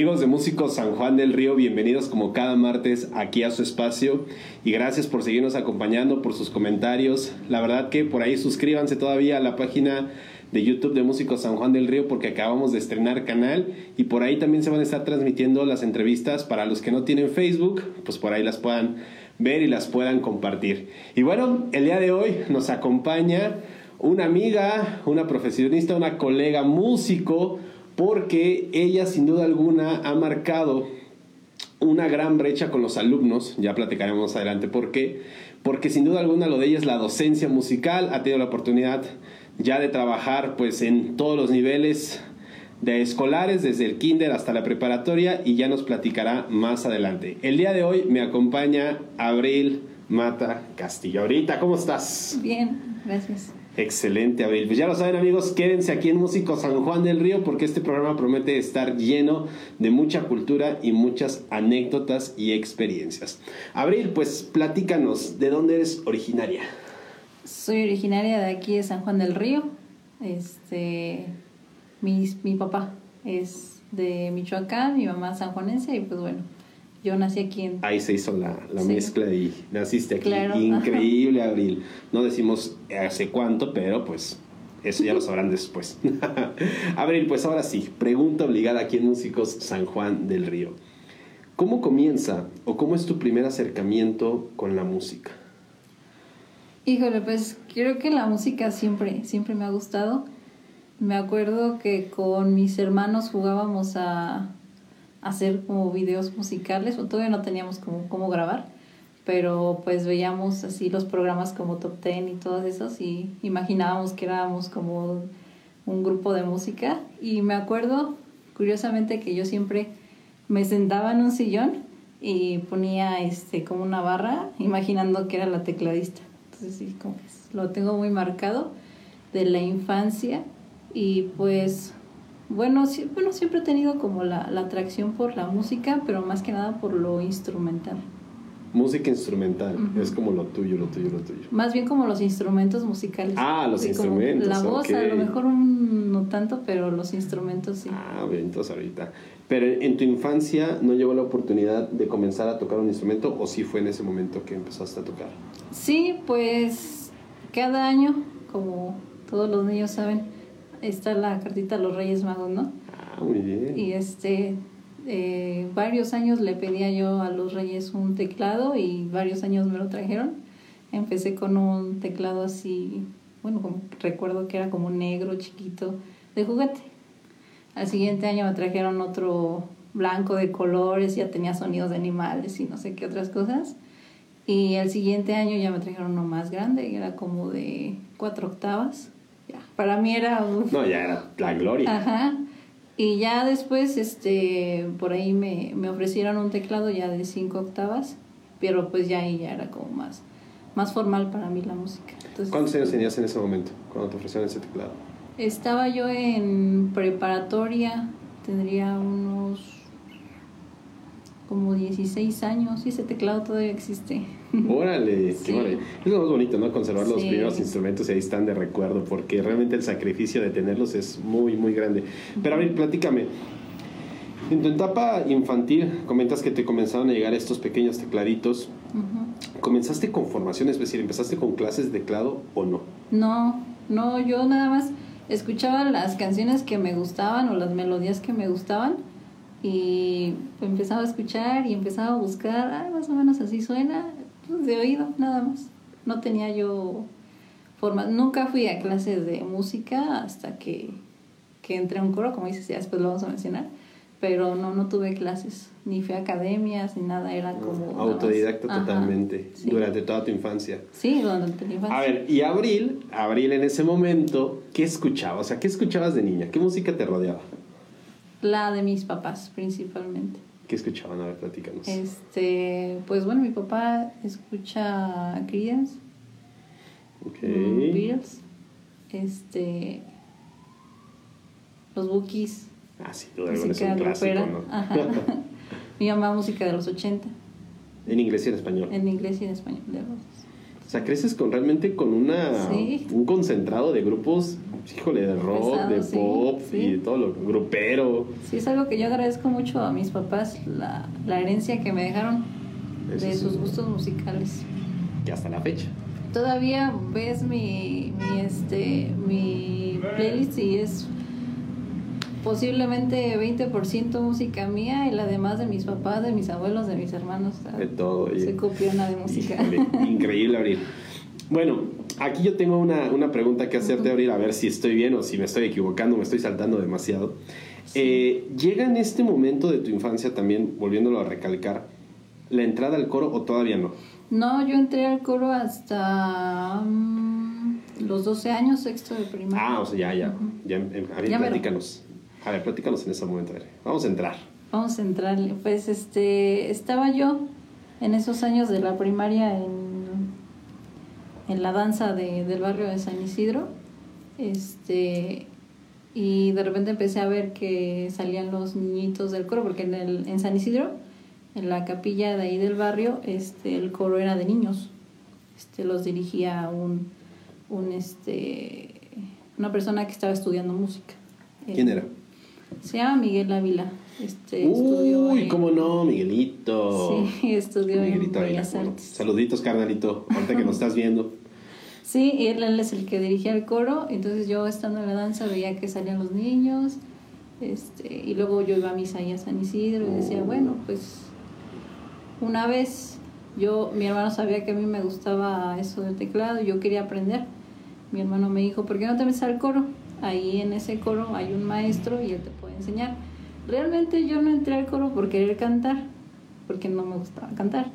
Amigos de Músicos San Juan del Río, bienvenidos como cada martes aquí a su espacio y gracias por seguirnos acompañando, por sus comentarios. La verdad que por ahí suscríbanse todavía a la página de YouTube de Músicos San Juan del Río porque acabamos de estrenar canal y por ahí también se van a estar transmitiendo las entrevistas para los que no tienen Facebook, pues por ahí las puedan ver y las puedan compartir. Y bueno, el día de hoy nos acompaña una amiga, una profesionista, una colega músico, porque ella sin duda alguna ha marcado una gran brecha con los alumnos, ya platicaremos adelante por qué, porque sin duda alguna lo de ella es la docencia musical, ha tenido la oportunidad ya de trabajar pues en todos los niveles de escolares, desde el kinder hasta la preparatoria y ya nos platicará más adelante. El día de hoy me acompaña Abril Mata Castillo. Ahorita, ¿cómo estás? Bien, gracias. Excelente, Abril. Pues ya lo saben, amigos, quédense aquí en Músico San Juan del Río porque este programa promete estar lleno de mucha cultura y muchas anécdotas y experiencias. Abril, pues platícanos, ¿de dónde eres originaria? Soy originaria de aquí de San Juan del Río. Este, mi, mi papá es de Michoacán, mi mamá sanjuanense y pues bueno, yo nací aquí en... Ahí se hizo la, la mezcla y naciste aquí. Increíble, Abril. No decimos hace cuánto, pero pues eso ya lo sabrán después. Abril, pues ahora sí, pregunta obligada aquí en Músicos San Juan del Río. ¿Cómo comienza o cómo es tu primer acercamiento con la música? Híjole, pues creo que la música siempre, siempre me ha gustado. Me acuerdo que con mis hermanos jugábamos a, hacer como videos musicales, todavía no teníamos como cómo grabar, pero pues veíamos así los programas como Top Ten y todos esos y imaginábamos que éramos como un grupo de música y me acuerdo curiosamente que yo siempre me sentaba en un sillón y ponía este como una barra imaginando que era la tecladista. Entonces sí, como que lo tengo muy marcado de la infancia y pues bueno, sí, bueno, siempre he tenido como la, atracción por la música, pero más que nada por lo instrumental. Música instrumental, es como lo tuyo, lo tuyo, lo tuyo. Más bien como los instrumentos musicales. Ah, los instrumentos. La voz, a lo mejor no tanto, pero los instrumentos sí. Ah, bien, entonces ahorita. Pero en tu infancia no llegó la oportunidad de comenzar a tocar un instrumento o sí fue en ese momento que empezaste a tocar? Sí, pues cada año, como todos los niños saben, está la cartita de los Reyes Magos, ¿no? Ah, muy bien. Y este, eh, varios años le pedía yo a los Reyes un teclado y varios años me lo trajeron. Empecé con un teclado así, bueno, como, recuerdo que era como negro, chiquito, de juguete. Al siguiente año me trajeron otro blanco de colores, ya tenía sonidos de animales y no sé qué otras cosas. Y al siguiente año ya me trajeron uno más grande, era como de cuatro octavas para mí era... No, ya era la gloria. Ajá. Y ya después, este, por ahí me, me ofrecieron un teclado ya de cinco octavas, pero pues ya ahí ya era como más, más formal para mí la música. ¿Cuántos años tenías en ese momento cuando te ofrecieron ese teclado? Estaba yo en preparatoria, tendría unos como 16 años y ese teclado todavía existe. Órale, qué. Es lo más bonito, ¿no? Conservar los primeros instrumentos y ahí están de recuerdo, porque realmente el sacrificio de tenerlos es muy, muy grande. Pero a ver, platícame. En tu etapa infantil, comentas que te comenzaron a llegar estos pequeños tecladitos. ¿Comenzaste con formación? Es decir, ¿empezaste con clases de teclado o no? No, no, yo nada más escuchaba las canciones que me gustaban o las melodías que me gustaban y empezaba a escuchar y empezaba a buscar, ah, más o menos así suena, pues de oído, nada más. No tenía yo forma, nunca fui a clases de música hasta que, que entré a un coro, como dices, ya después lo vamos a mencionar, pero no, no tuve clases, ni fui a academias, ni nada, era como... Autodidacta totalmente, durante toda tu infancia. Sí, durante mi infancia. A ver, y Abril, Abril en ese momento, ¿qué escuchaba? O sea, ¿qué escuchabas de niña? ¿Qué música te rodeaba? La de mis papás, principalmente. ¿Qué escuchaban? A ver, platícanos. Este, pues bueno, mi papá escucha Creedence. Ok. Beatles. Este. Los Bookies. Ah, sí, duda es un clásico, ¿no? Mi mamá música de los 80. ¿En inglés y en español? En inglés y en español, de O sea, creces con realmente con una un concentrado de grupos, híjole, de rock, de pop y de todo lo grupero. Sí, es algo que yo agradezco mucho a mis papás, la, la herencia que me dejaron de sus gustos musicales. Que hasta la fecha. Todavía ves mi, mi, este, mi playlist y es posiblemente 20% música mía y la demás de mis papás, de mis abuelos, de mis hermanos. de todo. Se copiona de música. increíble, Abril. Bueno, aquí yo tengo una, una pregunta que hacerte, Abril, a ver si estoy bien o si me estoy equivocando, me estoy saltando demasiado. Eh, ¿Llega en este momento de tu infancia también, volviéndolo a recalcar, la entrada al coro o todavía no? No, yo entré al coro hasta mm, los 12 años, sexto de primaria. Ah, o sea, ya, ya. ya, ya platícanos. A ver, platícanos en ese momento. Vamos a entrar. Vamos a entrar. Pues este, estaba yo en esos años de la primaria en, en la danza de, del barrio de San Isidro. Este, y de repente empecé a ver que salían los niñitos del coro, porque en, el, en San Isidro, en la capilla de ahí del barrio, este, el coro era de niños. Este, los dirigía un, un este, una persona que estaba estudiando música. ¿Quién era? Se llama Miguel Ávila. Este, Uy, cómo no, Miguelito. Sí, estudió Miguelito en Bellas Artes. Saluditos, carnalito, ahorita que nos estás viendo. Sí, él, él, es el que dirigía el coro, entonces yo estando en la danza veía que salían los niños, este, y luego yo iba a misa ahí a San Isidro y decía, bueno, pues una vez yo, mi hermano sabía que a mí me gustaba eso del teclado, y yo quería aprender. Mi hermano me dijo, ¿por qué no te metes al coro? Ahí en ese coro hay un maestro y él te enseñar. Realmente yo no entré al coro por querer cantar, porque no me gustaba cantar.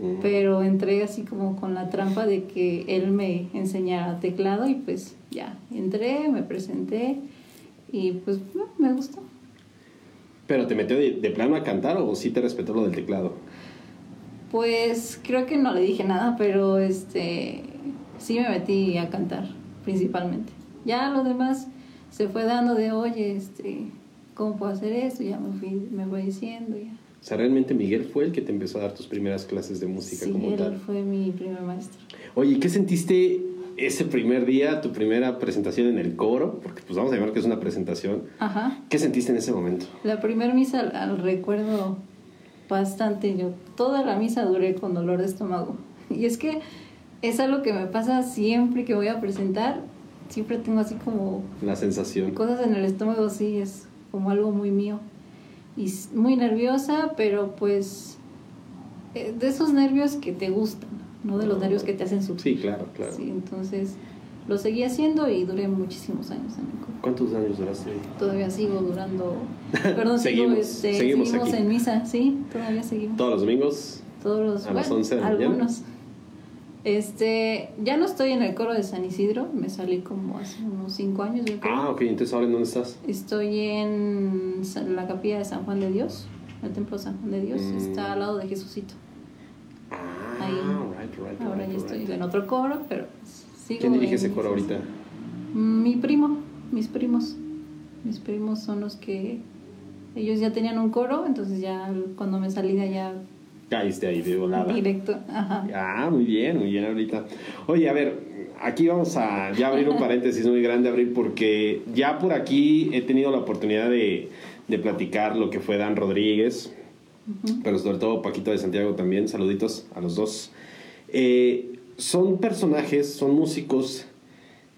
Mm. Pero entré así como con la trampa de que él me enseñara teclado y pues ya, entré, me presenté y pues me gustó. ¿Pero te metió de, de, plano a cantar o sí te respetó lo del teclado? Pues creo que no le dije nada, pero este sí me metí a cantar principalmente. Ya lo demás se fue dando de, oye, este, ¿cómo puedo hacer esto? Ya me, fui, me voy diciendo. Ya. O sea, realmente Miguel fue el que te empezó a dar tus primeras clases de música sí, como él fue mi primer maestro. Oye, ¿qué sentiste ese primer día, tu primera presentación en el coro? Porque pues vamos a llamar que es una presentación. Ajá. ¿Qué sentiste en ese momento? La primera misa al recuerdo bastante. Yo toda la misa duré con dolor de estómago. Y es que es algo que me pasa siempre que voy a presentar siempre tengo así como... La sensación. Cosas en el estómago, sí, es como algo muy mío. Y muy nerviosa, pero pues eh, de esos nervios que te gustan, no de los nervios que te hacen sufrir. Sí, claro, claro. Sí, entonces lo seguí haciendo y duré muchísimos años en el ¿Cuántos años duraste? Todavía sigo durando. Perdón, seguimos, este, seguimos, en misa, sí, todavía seguimos. ¿Todos los domingos? Todos los A las 11 de la Algunos. Este, ya no estoy en el coro de San Isidro, me salí como hace unos cinco años. Yo creo. Ah, ok, entonces ahora en dónde estás? Estoy en la capilla de San Juan de Dios, el templo de San Juan de Dios, mm. está al lado de Jesucito. Ah, Ahí. right, right, Ahora ya estoy en otro coro, pero sigo. ¿Quién dirige ese coro ahorita? Mi primo, mis primos. Mis primos son los que. Ellos ya tenían un coro, entonces ya cuando me salí de allá caíste ahí de volada. Directo, ajá. Ah, muy bien, muy bien ahorita. Oye, a ver, aquí vamos a ya abrir un paréntesis muy grande, abrir, porque ya por aquí he tenido la oportunidad de, de platicar lo que fue Dan Rodríguez, pero sobre todo Paquito de Santiago también, saluditos a los dos. Eh, son personajes, son músicos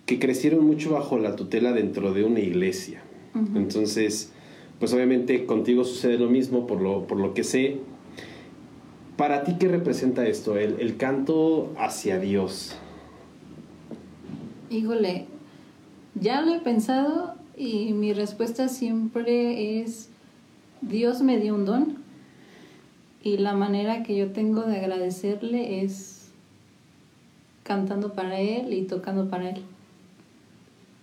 que crecieron mucho bajo la tutela dentro de una iglesia. Entonces, pues obviamente contigo sucede lo mismo por lo, por lo que sé para ti, ¿qué representa esto, el, canto hacia Dios? Híjole, ya lo he pensado y mi respuesta siempre es, Dios me dio un don y la manera que yo tengo de agradecerle es cantando para Él y tocando para Él.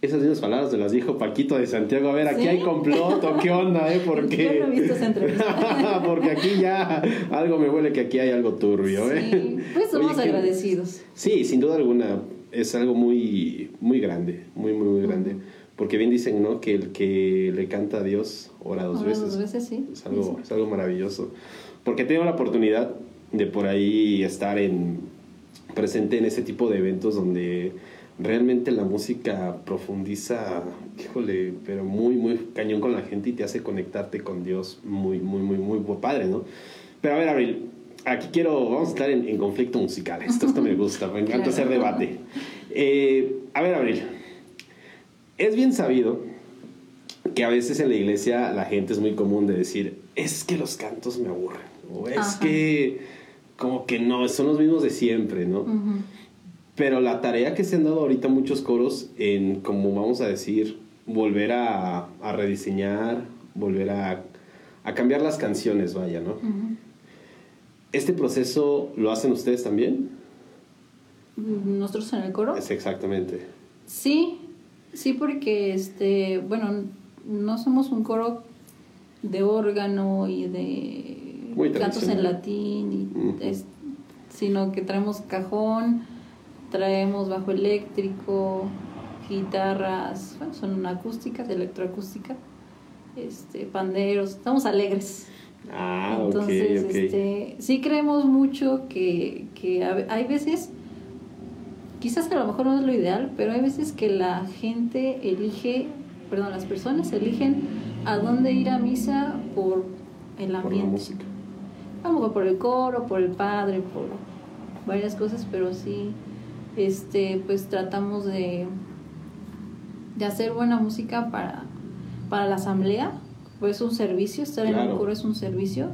Esas mismas palabras de las dijo Paquito de Santiago. A ver, aquí hay complot qué onda, ¿eh? Porque... Yo no he visto esa entrevista. Porque aquí ya algo me huele que aquí hay algo turbio, ¿eh? Sí, pues somos agradecidos. Sí, sin duda alguna. Es algo muy, muy grande, muy, muy, muy grande. Porque bien dicen, ¿no? Que el que le canta a Dios ora dos ora veces. dos veces, sí. Es algo, es algo maravilloso. Porque he tenido la oportunidad de por ahí estar en presente en ese tipo de eventos donde realmente la música profundiza, híjole, pero muy, muy cañón con la gente y te hace conectarte con Dios muy, muy, muy, muy padre, ¿no? Pero a ver, Abril, aquí quiero, vamos a estar en, conflicto musical. Esto, esto me gusta, me encanta hacer debate. Eh, a ver, Abril, es bien sabido que a veces en la iglesia la gente es muy común de decir, es que los cantos me aburren, o es que como que no, son los mismos de siempre, ¿no? Pero la tarea que se han dado ahorita muchos coros en, como vamos a decir, volver a, rediseñar, volver a, cambiar las canciones, vaya, ¿no? ¿Este proceso lo hacen ustedes también? ¿Nosotros en el coro? Es exactamente. Sí, sí, porque, este, bueno, no somos un coro de órgano y de cantos en latín, sino que traemos cajón, traemos bajo eléctrico, guitarras, bueno, son acústicas, electroacústica, este, panderos, estamos alegres. Ah, Entonces, Este, sí creemos mucho que, que hay veces, quizás a lo mejor no es lo ideal, pero hay veces que la gente elige, perdón, las personas eligen a dónde ir a misa por el ambiente. Por la música. A lo mejor por el coro, por el padre, por varias cosas, pero sí este, pues tratamos de, de hacer buena música para, para la asamblea, pues es un servicio, estar en un coro es un servicio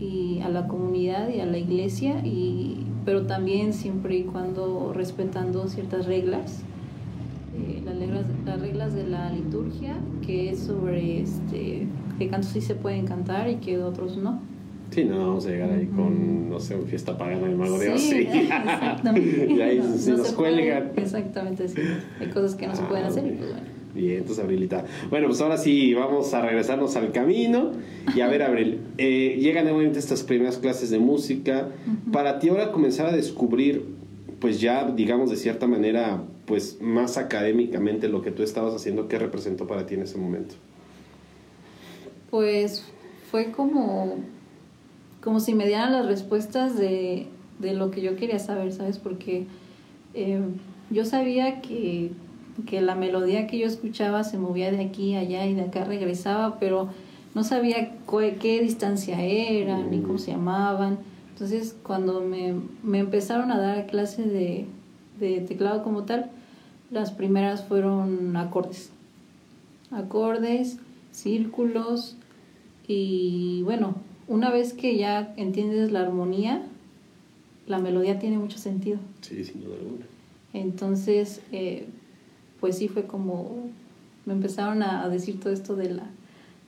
y a la comunidad y a la iglesia, y, pero también siempre y cuando respetando ciertas reglas, eh, las, reglas las reglas de la liturgia, que es sobre este, qué cantos sí se pueden cantar y que otros no. Sí, no, vamos a llegar ahí con, no sé, una fiesta pagana de Mago de Sí, exactamente. y ahí no, nos cuelgan. exactamente, sí. Hay cosas que no se pueden ah, hacer y pues bueno. Bien, entonces Abrilita. Bueno, pues ahora sí vamos a regresarnos al camino. Y a ver, Abril, eh, llegan nuevamente estas primeras clases de música. Para ti ahora comenzar a descubrir, pues ya, digamos de cierta manera, pues más académicamente lo que tú estabas haciendo, ¿qué representó para ti en ese momento? Pues fue como como si me dieran las respuestas de, de lo que yo quería saber, ¿sabes? Porque eh, yo sabía que, que, la melodía que yo escuchaba se movía de aquí a allá y de acá regresaba, pero no sabía qué, distancia era, ni cómo se llamaban. Entonces, cuando me, me empezaron a dar clase de, de teclado como tal, las primeras fueron acordes. Acordes, círculos y bueno, una vez que ya entiendes la armonía, la melodía tiene mucho sentido. Sí, sin duda alguna. Entonces, eh, pues sí fue como, me empezaron a, decir todo esto de la,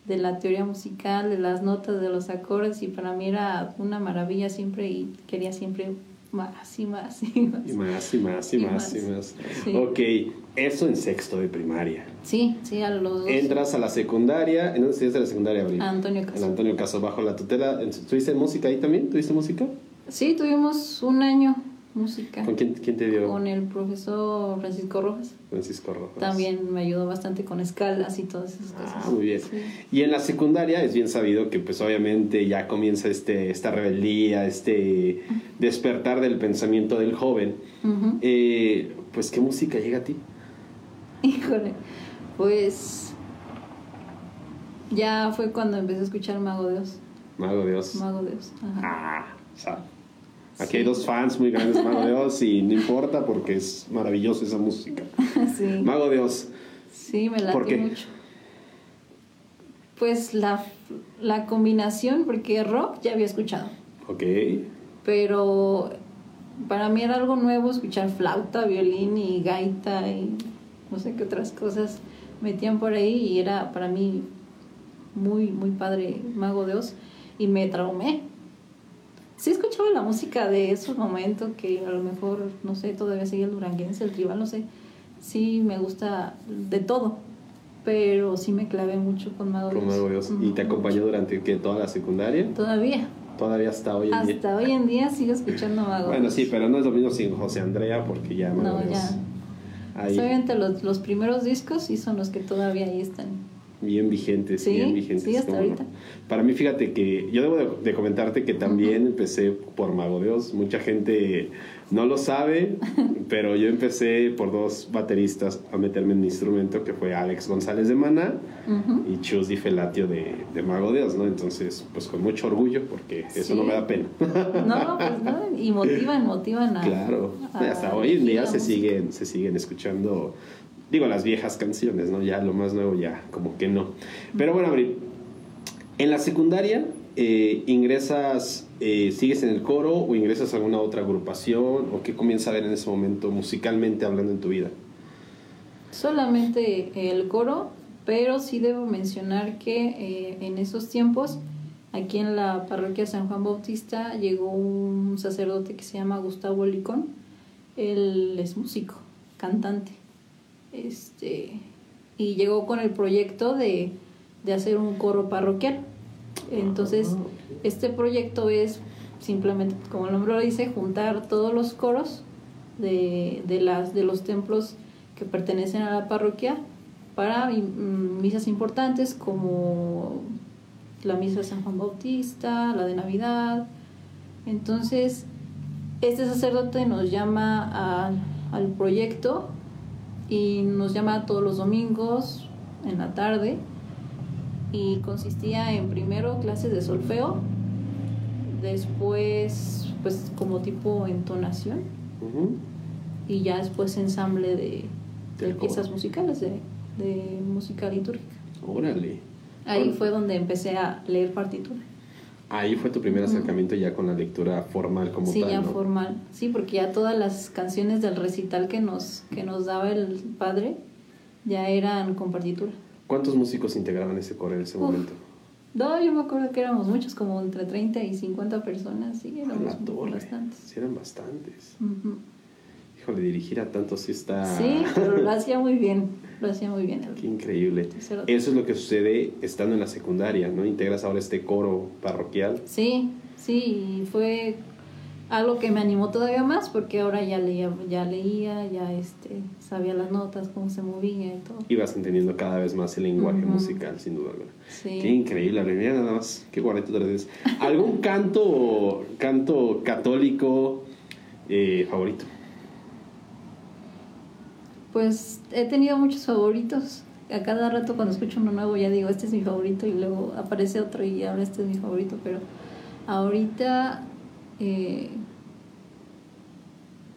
de la teoría musical, de las notas, de los acordes, y para mí era una maravilla siempre y quería siempre más y más y más. Y más y más y, más, y más. Ok, eso en sexto de primaria. Sí, sí, a los dos. Entras a la secundaria, ¿en dónde estudiaste la secundaria, Abril? Antonio Caso. En Antonio Caso, bajo la tutela. ¿Tuviste música ahí también? ¿Tuviste música? Sí, tuvimos un año música. ¿Con quién, quién, te dio? Con el profesor Francisco Rojas. Francisco Rojas. También me ayudó bastante con escalas y todas esas cosas. Ah, muy bien. Y en la secundaria es bien sabido que pues obviamente ya comienza este, esta rebeldía, este despertar del pensamiento del joven. Eh, pues, ¿qué música llega a ti? Híjole, pues ya fue cuando empecé a escuchar Mago Dios. Mago Dios. Mago Dios. Ajá. Ah, Aquí hay dos fans muy grandes de Mago Dios y no importa porque es maravillosa esa música. sí. Mago Dios. Sí, me late mucho. Pues la, la combinación, porque rock ya había escuchado. Ok. Pero para mí era algo nuevo escuchar flauta, violín y gaita y no sé qué otras cosas metían por ahí y era para mí muy, muy padre Mago Dios y me traumé sí escuchaba la música de esos momentos que a lo mejor, no sé, todavía sigue el duranguense, el tribal, no sé. Sí me gusta de todo, pero sí me clavé mucho con Mago Dios. ¿Y te acompañó durante que toda la secundaria? Todavía. Todavía hasta hoy en día. Hasta hoy en día sigo escuchando Mago Bueno, sí, pero no es lo mismo sin José Andrea porque ya No, ya. Ahí. Obviamente los, los primeros discos sí son los que todavía ahí están. Bien vigentes, Sí, bien vigentes. sí, hasta no. ahorita. Para mí, fíjate que yo debo de, de comentarte que también empecé por Mago Dios. Mucha gente no lo sabe, pero yo empecé por dos bateristas a meterme en mi instrumento, que fue Alex González de Mana Ujú. y Chus Di Felatio de, de Mago Dios, ¿no? Entonces, pues con mucho orgullo, porque eso no me da pena. No, pues no, y motivan, motivan a... Claro, a hasta hoy en día se música. siguen, se siguen escuchando, digo, las viejas canciones, ¿no? Ya lo más nuevo ya, como que no. Pero bueno, Abril, en la secundaria eh, ingresas, eh, sigues en el coro o ingresas a alguna otra agrupación o qué comienza a ver en ese momento musicalmente hablando en tu vida. Solamente el coro, pero sí debo mencionar que eh, en esos tiempos, aquí en la parroquia San Juan Bautista, llegó un sacerdote que se llama Gustavo Licón. Él es músico, cantante. Este, y llegó con el proyecto de, de hacer un coro parroquial. Entonces, Ah, este proyecto es simplemente, como el nombre lo dice, juntar todos los coros de, de, las, de los templos que pertenecen a la parroquia para mm, misas importantes como la misa de San Juan Bautista, la de Navidad. Entonces, este sacerdote nos llama a- al proyecto y nos llama todos los domingos en la tarde y consistía en primero clases de solfeo, después pues como tipo entonación y ya después ensamble de, piezas musicales, de, de música litúrgica. Órale. Ahí ¿Cuál- fue donde empecé a leer partitura. Ahí fue tu primer acercamiento ya con la lectura formal como sí, tal, ya ¿no? formal. Sí, porque ya todas las canciones del recital que nos, que nos daba el padre ya eran con partitura. ¿Cuántos músicos integraban ese coro en ese Uf. momento? No, yo me acuerdo que éramos muchos, como entre 30 y 50 personas, sí, éramos torre. bastantes. Sí, eran bastantes. Híjole, dirigir a tantos sí está... Sí, pero lo hacía muy bien, lo hacía muy bien. Qué increíble. Eso es lo que sucede estando en la secundaria, ¿no? Integras ahora este coro parroquial. Sí, sí, fue algo que me animó todavía más porque ahora ya leía, ya leía, ya este, sabía las notas, cómo se movía y todo. Y vas entendiendo cada vez más el lenguaje musical, sin duda alguna. Sí. Qué increíble. Mira nada más, qué guarrito traes. ¿Algún canto, canto católico eh, favorito? Pues he tenido muchos favoritos. A cada rato cuando escucho uno nuevo ya digo, este es mi favorito y luego aparece otro y ahora este es mi favorito. Pero ahorita eh,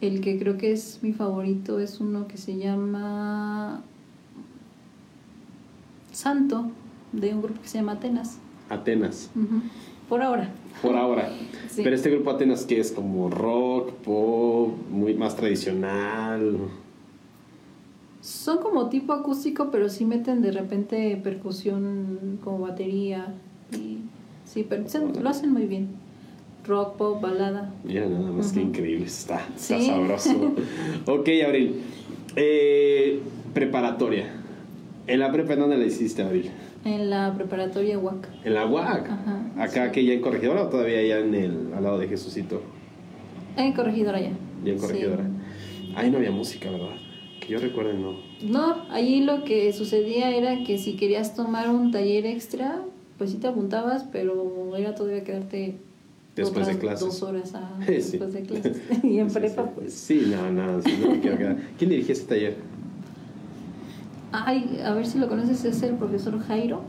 el que creo que es mi favorito es uno que se llama Santo, de un grupo que se llama Atenas. Atenas. Por ahora. por ahora. Sí. Pero este grupo Atenas que es como rock, pop, muy más tradicional. Son como tipo acústico, pero sí meten de repente percusión como batería. Y, sí, pero se- lo hacen muy bien. Rock, pop, balada. Mira nada más que Ujú. increíble, está, está Sí. sabroso. ok, Abril. Eh, preparatoria. ¿En la prepa en dónde la hiciste, Abril? En la preparatoria UAC. En la UAC. Ajá, Acá sí. que ya en Corregidora o todavía ya en el, al lado de Jesucito. En Corregidora ya. Ya en Sí. Corregidora. Ahí no había música, ¿verdad? Que yo recuerde, no. No, allí lo que sucedía era que si querías tomar un taller extra, pues sí te apuntabas, pero era todavía quedarte Después de clases. dos horas a- Sí. después de clases. y en Sí, prepa, sí. pues. Sí, no, no, sí, no me quiero quedar. ¿Quién dirigía ese taller? Ay, a ver si lo conoces, es el profesor Jairo.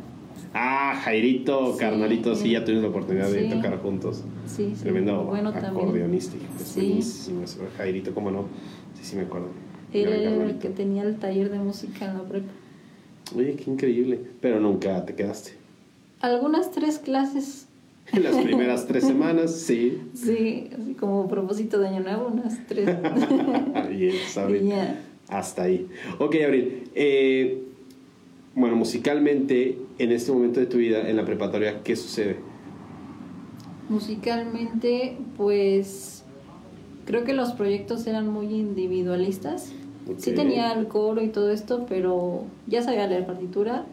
Ah, Jairito, carnalito, sí, ya sí. tuvimos la oportunidad de tocar juntos. Sí, sí. Tremendo bueno acordeonista. Es Sí. buenísimo Jairito, ¿cómo no? Sí, sí me acuerdo. Él era el que tenía el taller de música en la prepa. Oye, qué increíble. Pero nunca te quedaste. Algunas tres clases, En las primeras tres semanas, sí. sí, así como propósito de año nuevo, unas tres. Bien, ¿sabes? Y ya. Hasta ahí. Ok, Abril. eh, bueno, musicalmente, en este momento de tu vida, en la preparatoria, ¿qué sucede? Musicalmente, pues creo que los proyectos eran muy individualistas. Sí tenía el coro y todo esto, pero ya sabía leer partitura,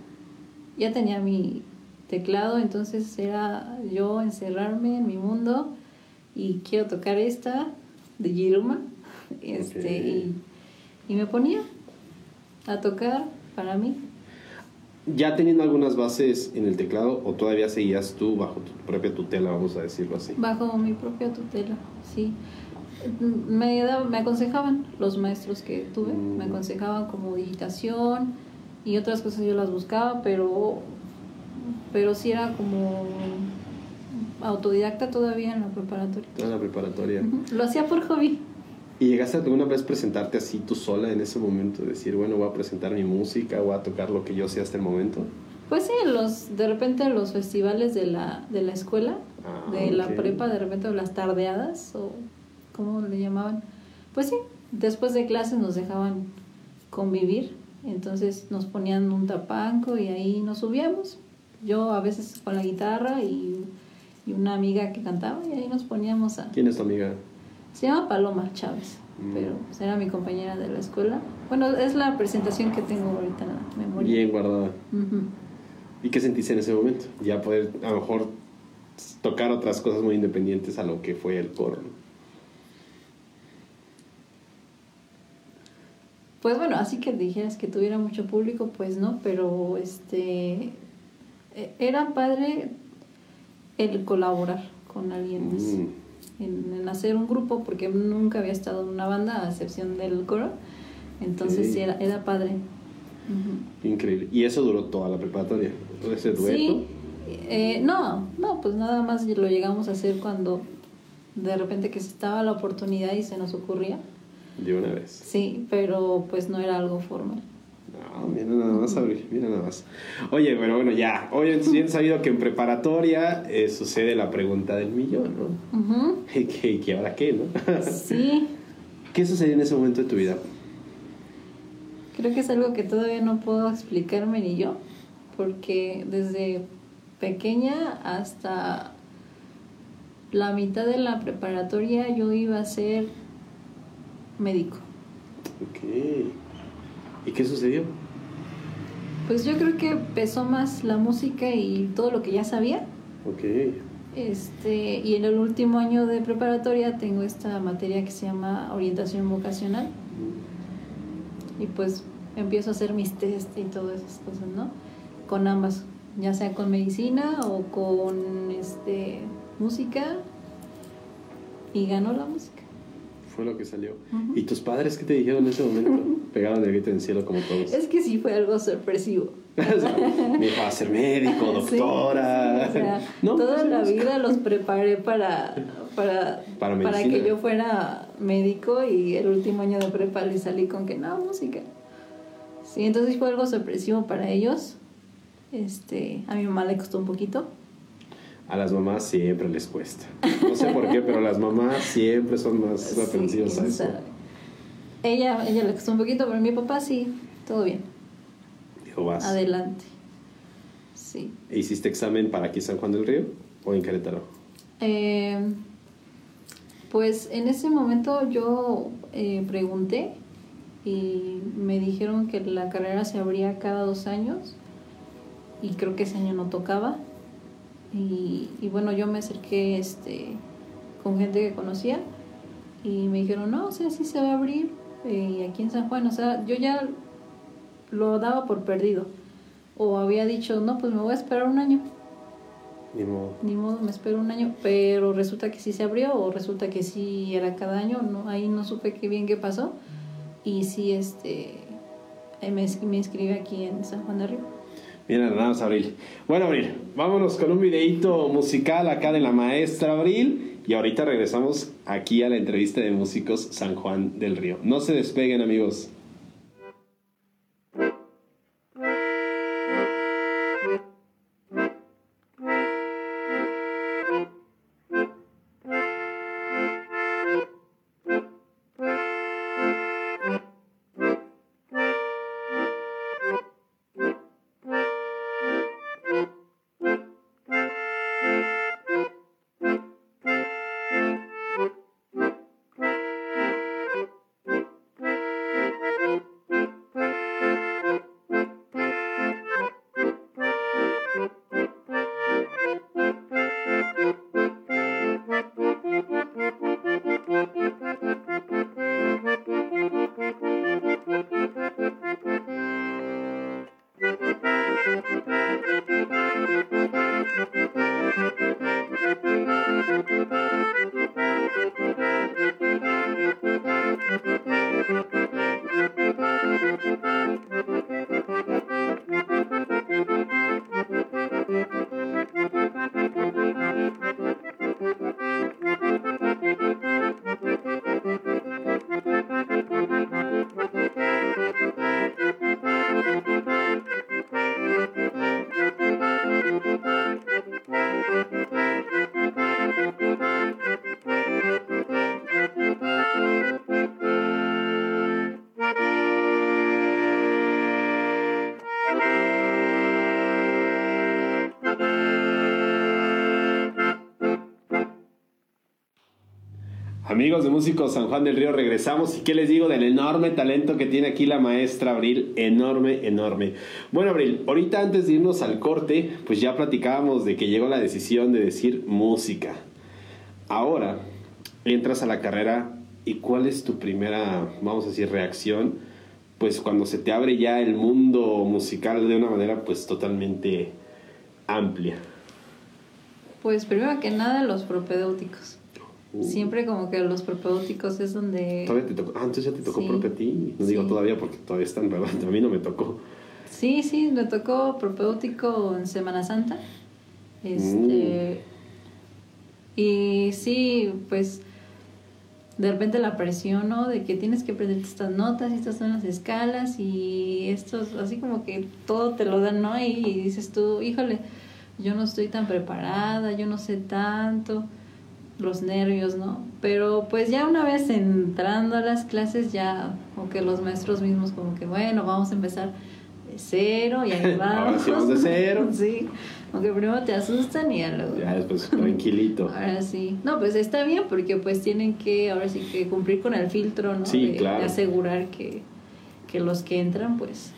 ya tenía mi teclado, entonces era yo encerrarme en mi mundo y quiero tocar esta de Giruma, este, y, y me ponía a tocar para mí. ya teniendo algunas bases en el teclado o todavía seguías tú bajo tu propia tutela, vamos a decirlo así. Bajo mi propia tutela, sí. Me, me aconsejaban los maestros que tuve, me mm. aconsejaban como digitación y otras cosas yo las buscaba, pero, pero sí era como autodidacta todavía en la preparatoria. En la preparatoria. Lo hacía por hobby. ¿Y llegaste alguna vez presentarte así tú sola en ese momento? Decir, bueno, voy a presentar mi música, voy a tocar lo que yo sé hasta el momento. Pues sí, los, de repente los festivales de la, de la escuela, ah, de la prepa, de repente las tardeadas, o como le llamaban. Pues sí, después de clases nos dejaban convivir, entonces nos ponían un tapanco y ahí nos subíamos. Yo a veces con la guitarra y, y una amiga que cantaba y ahí nos poníamos a... ¿Quién es tu amiga? Se llama Paloma Chávez, mm. pero pues, era mi compañera de la escuela. Bueno, es la presentación que tengo ahorita en la memoria. Bien guardada. ¿Y qué sentiste en ese momento? Ya poder a lo mejor tocar otras cosas muy independientes a lo que fue el coro. Pues bueno, así que dijeras que tuviera mucho público, pues no, pero este e, era padre el colaborar con alguien más. Mm en, hacer un grupo porque nunca había estado en una banda a excepción del coro. Entonces era, era padre. Increíble. ¿Y eso duró toda la preparatoria? ¿Ese dueto? Sí. Eh, no, no, pues nada más lo llegamos a hacer cuando de repente que se estaba la oportunidad y se nos ocurría. De una vez. Sí, pero pues no era algo formal. No, mira nada más, Abril, mira nada más. Oye, pero bueno, ya. Hoy es bien sabido que en preparatoria eh, sucede la pregunta del millón, ¿no? ¿Y qué, ahora qué, no? sí. ¿Qué sucedió en ese momento de tu vida? Creo que es algo que todavía no puedo explicarme ni yo, porque desde pequeña hasta la mitad de la preparatoria yo iba a ser médico. Ok. ¿Y qué sucedió? Pues yo creo que pesó más la música y todo lo que ya sabía. Ok. Este, y en el último año de preparatoria tengo esta materia que se llama orientación vocacional. Y pues empiezo a hacer mis test y todas esas cosas, ¿no? Con ambas, ya sea con medicina o con este música. Y ganó la música fue lo que salió. ¿Y tus padres qué te dijeron en ese momento? Pegaban el grito en el cielo como todos. Es que sí fue algo sorpresivo. Mi hija va a ser médico, doctora. toda la vida los preparé para, para, para, que yo fuera médico y el último año de prepa le salí con que no, música. Sí, entonces fue algo sorpresivo para ellos. Este, a mi mamá le costó un poquito a las mamás siempre les cuesta. No sé por qué, pero las mamás siempre son más aprensivas a eso. Ella, ella le costó un poquito, pero mi papá sí, todo bien. Dijo, vas. Adelante. Sí. ¿E ¿Hiciste examen para aquí San Juan del Río o en Querétaro? Eh, pues en ese momento yo eh, pregunté y me dijeron que la carrera se abría cada dos años y creo que ese año no tocaba y, y, bueno, yo me acerqué este, con gente que conocía y me dijeron, no, o sea, sí se va a abrir eh, y aquí en San Juan, o sea, yo ya lo daba por perdido. O había dicho, no, pues me voy a esperar un año. Ni modo. Ni modo, me espero un año, pero resulta que sí se abrió o resulta que sí era cada año, no, ahí no supe qué bien qué pasó. Y sí, este, me, me inscribí aquí en San Juan de Río. Bien, hermanos Abril. Bueno, Abril, vámonos con un videíto musical acá de la maestra Abril. Y ahorita regresamos aquí a la entrevista de músicos San Juan del Río. No se despeguen, amigos. Amigos de Músicos San Juan del Río, regresamos. ¿Y qué les digo del enorme talento que tiene aquí la maestra Abril? Enorme, enorme. Bueno, Abril, ahorita antes de irnos al corte, pues ya platicábamos de que llegó la decisión de decir música. Ahora, entras a la carrera y ¿cuál es tu primera, vamos a decir, reacción? Pues cuando se te abre ya el mundo musical de una manera pues totalmente amplia. Pues primero que nada los propedéuticos. Uh. Siempre como que los propedéuticos es donde... Todavía te tocó. Ah, entonces ya te tocó Sí. propio a ti. No digo todavía porque todavía están, ¿verdad? A mí no me tocó. Sí, sí, me tocó propedéutico en Semana Santa. Este. Y sí, pues. De repente la presión, ¿no? De que tienes que aprender estas notas y estas son las escalas y estos, así como que todo te lo dan, ¿no? Y, dices tú, híjole, yo no estoy tan preparada, yo no sé tanto, los nervios, ¿no? Pero pues ya una vez entrando a las clases ya, como que los maestros mismos como que, bueno, vamos a empezar de cero y ahí Ahora vamos. sí vamos de cero. sí, aunque primero te asustan y ya luego. Ya después tranquilito. Ahora sí. No, pues está bien porque pues tienen que ahora sí que cumplir con el filtro, ¿no? Sí, de, claro. de asegurar que, que los que entran pues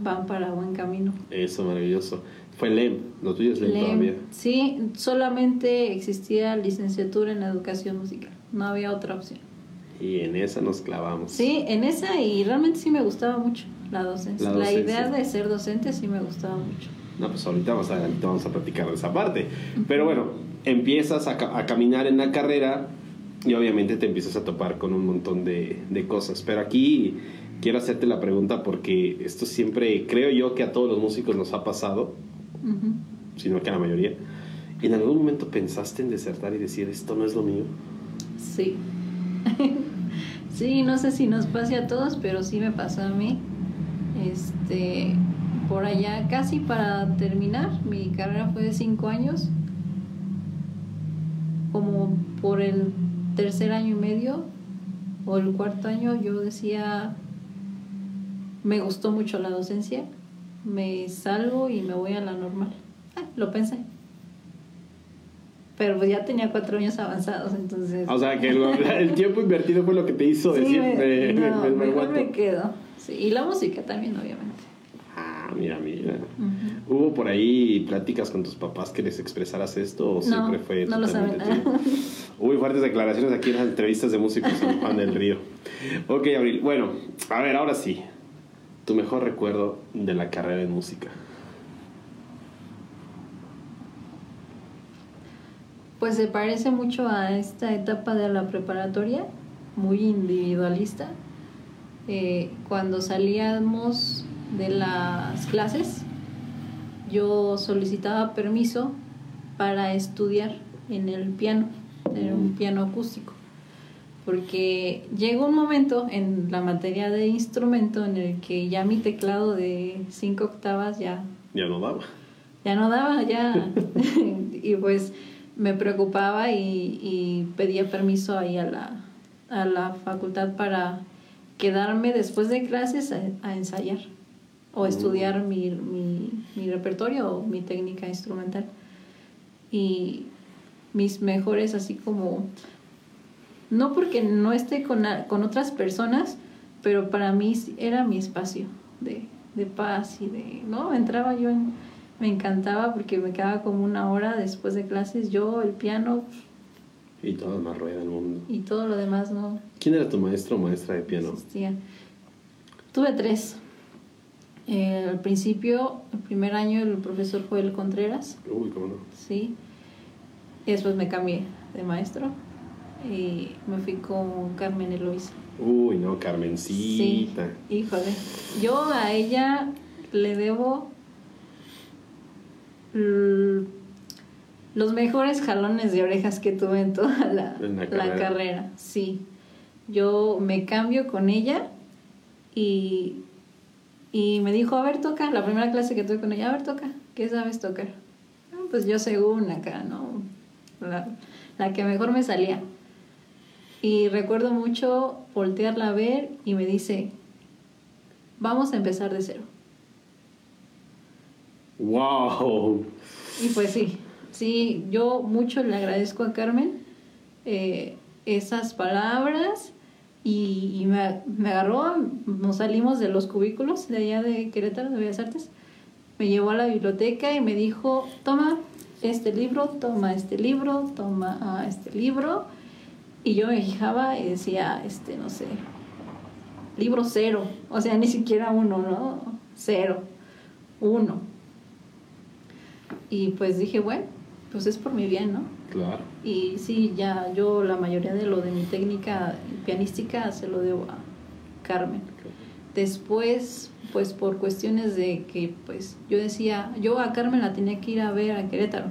van para buen camino. Eso, maravilloso. Fue LEM. Lo tuyo es LEM, Lem- todavía. Sí, solamente existía licenciatura en educación musical. No había otra opción. Y en esa nos clavamos. Sí, en esa y realmente sí me gustaba mucho la docencia. La La, docencia. idea de ser docente sí me gustaba mucho. No, pues ahorita más adelante vamos a platicar de esa parte. Pero bueno, empiezas a, a caminar en la carrera y obviamente te empiezas a topar con un montón de, de cosas. Pero aquí quiero hacerte la pregunta porque esto siempre, creo yo que a todos los músicos nos ha pasado, Sino que la mayoría. ¿En algún momento pensaste en desertar y decir, esto no es lo mío? Sí. sí, no sé si nos pase a todos, pero sí me pasó a mí. Este, por allá casi para terminar, mi carrera fue de cinco años. Como por el tercer año y medio o el cuarto año yo decía, me gustó mucho la docencia, me salgo y me voy a la normal. Ah, lo pensé. Pero pues ya tenía cuatro años avanzados, entonces... O sea, que lo- el tiempo invertido fue lo que te hizo Sí, decir, me- me, no, me- me mejor aguanto". me quedo. Sí, y la música también, obviamente. Ah, mira, mira. Ujú. ¿Hubo por ahí pláticas con tus papás que les expresaras esto o No, siempre fue no lo saben. Uy, fuertes declaraciones aquí en las entrevistas de músicos en Juan del Río. Ok, Abril. Bueno, a ver, ahora sí. Tu mejor recuerdo de la carrera en música. Pues se parece mucho a esta etapa de la preparatoria, muy individualista. Eh, cuando salíamos de las clases, yo solicitaba permiso para estudiar en el piano, en un piano acústico. Porque llegó un momento en la materia de instrumento en el que ya mi teclado de cinco octavas ya Ya no daba. ya no daba, ya. y pues me preocupaba y, y pedía permiso ahí a la, a la facultad para quedarme después de clases a, a ensayar o estudiar mi, mi, mi repertorio o mi técnica instrumental. Y mis mejores, así como, no porque no esté con, con otras personas, pero para mí era mi espacio de, de paz y de, ¿no? Entraba yo en, me encantaba porque me quedaba como una hora después de clases, yo, el piano Y todo más rueda el mundo. y todo lo demás no ¿Quién era tu maestro o maestra de piano? existía. Tuve tres. Eh, al principio, el primer año, el profesor Joel Contreras, Uy, cómo no. sí. Y después me cambié de maestro y me fui con Carmen Eloisa. Uy, no, Sí, Carmencita. híjole. Yo a ella le debo l- los mejores jalones de orejas que tuve en toda la, En la la carrera. carrera. Sí. Yo me cambio con ella y, y me dijo, a ver, toca. La primera clase que tuve con ella, a ver, toca. ¿Qué sabes tocar? "Ah, pues yo según acá, ¿no? La, la que mejor me salía. Y recuerdo mucho voltearla a ver y me dice, vamos a empezar de cero. ¡Wow! Y pues sí, sí, yo mucho le agradezco a Carmen. Eh, esas palabras y, me, me, agarró, nos salimos de los cubículos de allá de Querétaro, de Bellas Artes, me llevó a la biblioteca y me dijo, toma este libro, toma este libro, toma ah, este libro. Y yo me fijaba y decía, este, no sé, libro cero, o sea, ni siquiera uno, ¿no? Cero, uno. Y pues dije, bueno, pues es por mi bien, ¿no? Claro. Y sí, ya yo la mayoría de lo de mi técnica pianística se lo debo a Carmen. Después, pues por cuestiones de que, pues yo decía, yo a Carmen la tenía que ir a ver a Querétaro.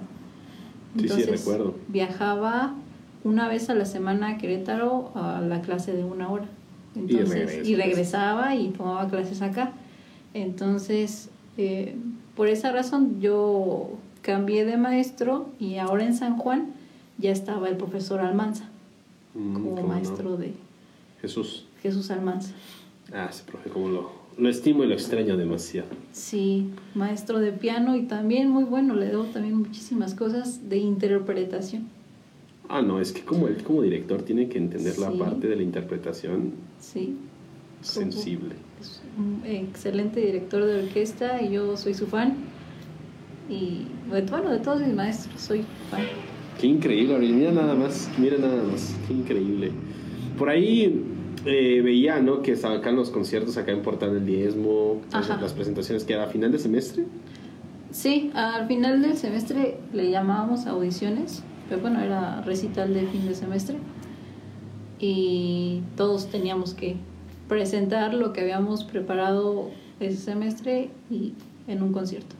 Entonces, sí, sí, recuerdo. Viajaba una vez a la semana a Querétaro a la clase de una hora. Entonces, y, regresaba y tomaba clases acá. Entonces, eh, por esa razón yo cambié de maestro y ahora en San Juan ya estaba el profesor Almanza mm, como maestro de Jesús. Jesús Almanza. Ah, ese profe, como lo, lo estimo y lo extraño demasiado. Sí, maestro de piano y también muy bueno, le debo también muchísimas cosas de interpretación. Ah, no, es que como él como director tiene que entender la parte de la interpretación. Sí. Sensible. Es un excelente director de orquesta y yo soy su fan y bueno, de todos mis maestros, soy fan. Qué increíble, mira nada más, mira nada más, qué increíble. Por ahí eh, veía, ¿no? Que acá en los conciertos, acá en Portal del Diezmo, las presentaciones que era a final de semestre. Sí, al final del semestre le llamábamos audiciones, pero bueno, era recital de fin de semestre. Y todos teníamos que presentar lo que habíamos preparado ese semestre y en un concierto.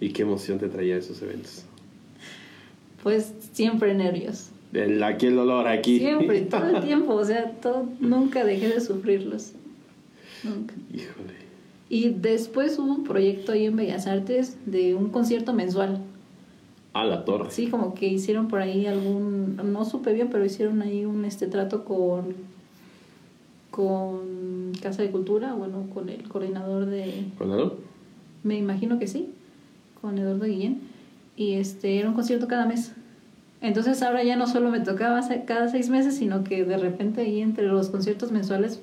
¿Y qué emoción te traía esos eventos? Pues siempre nervios. El, aquí el dolor, aquí. Siempre, todo el tiempo, o sea, todo, nunca dejé de sufrirlos. Nunca. Híjole. Y después hubo un proyecto ahí en Bellas Artes de un concierto mensual. A la torre. Sí, como que hicieron por ahí algún, no supe bien, pero hicieron ahí un este trato con con Casa de Cultura, bueno, con el coordinador de... ¿Coordinador? Me imagino que sí con Eduardo Guillén y este era un concierto cada mes. Entonces ahora ya no solo me tocaba cada seis meses, sino que de repente ahí entre los conciertos mensuales